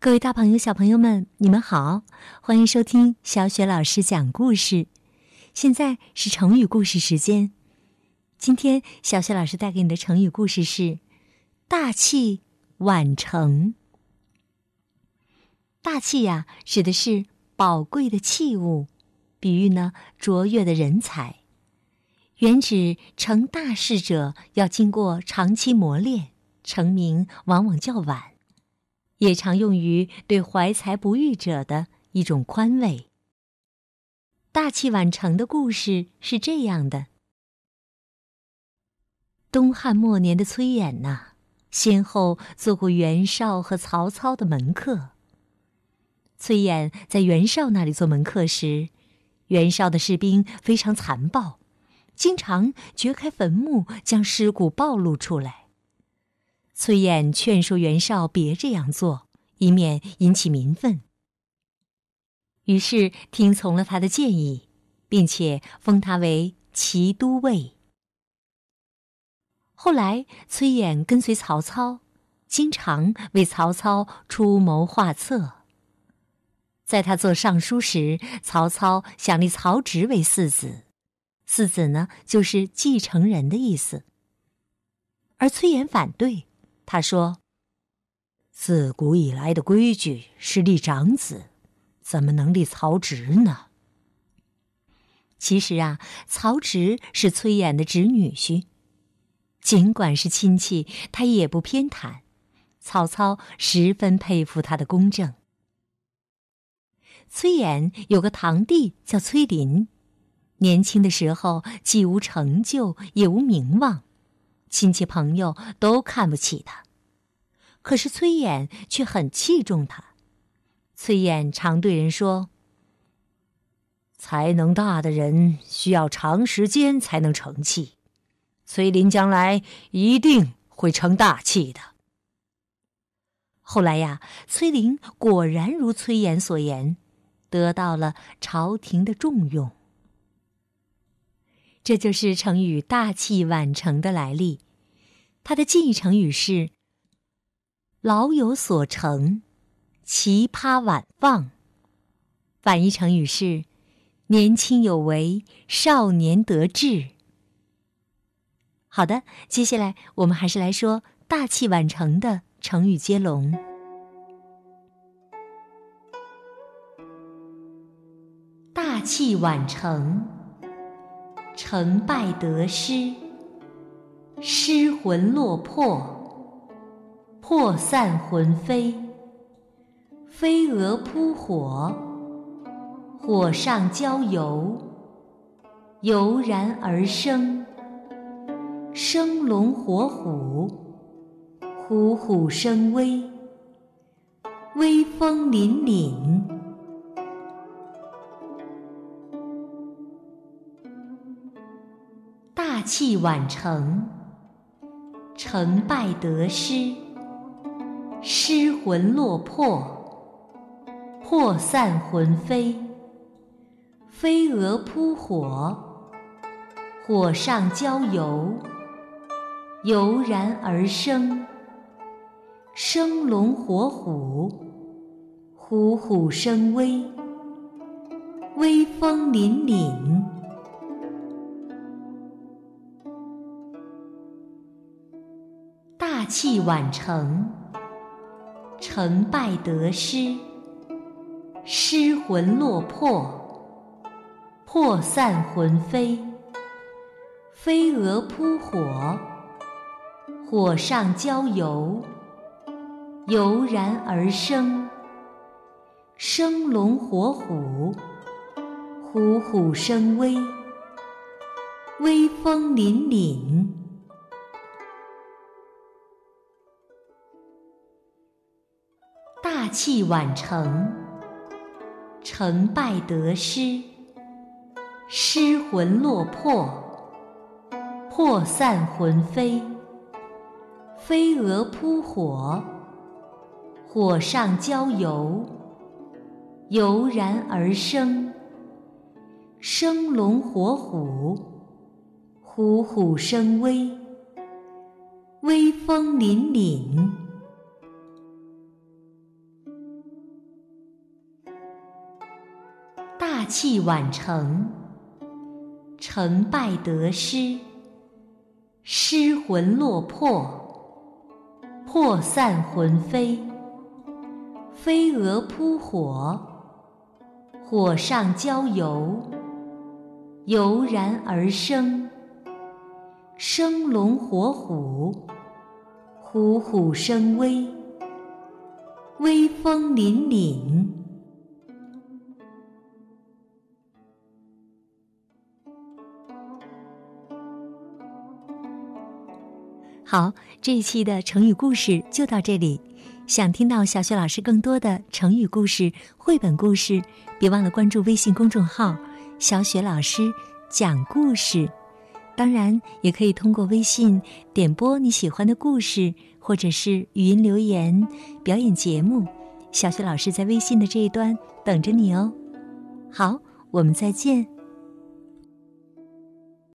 各位大朋友、小朋友们，你们好，欢迎收听小雪老师讲故事。现在是成语故事时间。今天小雪老师带给你的成语故事是“大器晚成”。大器呀，指的是宝贵的器物，比喻呢卓越的人才，原指成大事者要经过长期磨练，成名往往较晚。也常用于对怀才不遇者的一种宽慰。大器晚成的故事是这样的：东汉末年的崔琰呐，先后做过袁绍和曹操的门客。崔琰在袁绍那里做门客时，袁绍的士兵非常残暴，经常掘开坟墓，将尸骨暴露出来。崔琰劝说袁绍别这样做，以免引起民愤。于是听从了他的建议，并且封他为骑都尉。后来，崔琰跟随曹操，经常为曹操出谋划策。在他做尚书时，曹操想立曹植为嗣子，嗣子呢，就是继承人的意思。而崔琰反对。他说：“自古以来的规矩是立长子，怎么能立曹植呢？”其实啊，曹植是崔琰的侄女婿，尽管是亲戚，他也不偏袒。曹操十分佩服他的公正。崔琰有个堂弟叫崔林，年轻的时候既无成就，也无名望。亲戚朋友都看不起他，可是崔琰却很器重他。崔琰常对人说：“才能大的人需要长时间才能成器，崔林将来一定会成大器的。”后来呀，崔林果然如崔琰所言，得到了朝廷的重用。这就是成语“大器晚成”的来历，它的近义成语是“老有所成”，“奇葩晚放”。反义成语是“年轻有为，少年得志”。好的，接下来我们还是来说“大器晚成”的成语接龙。“大器晚成”。成败得失，失魂落魄，魄散魂飞，飞蛾扑火，火上浇油，油然而生，生龙活虎，虎虎生威，威风凛凛。大器晚成，成败得失，失魂落魄，魄散魂飞，飞蛾扑火，火上浇油，油然而生，生龙活虎，虎虎生威，威风凛凛。大器晚成，成败得失，失魂落魄，魄散魂飞，飞蛾扑火，火上浇油，油然而生，生龙活虎，虎虎生威，威风凛凛。大器晚成，成败得失，失魂落魄，魄散魂飞，飞蛾扑火，火上浇油，油然而生，生龙活虎，虎虎生威，威风凛凛。大器晚成，成败得失，失魂落魄，魄散魂飞。飞蛾扑火，火上浇油，油然而生。生龙活虎，虎虎生威，威风凛凛。好，这一期的成语故事就到这里。想听到小雪老师更多的成语故事、绘本故事，别忘了关注微信公众号“小雪老师讲故事”。当然，也可以通过微信点播你喜欢的故事，或者是语音留言、表演节目。小雪老师在微信的这一端等着你哦。好，我们再见。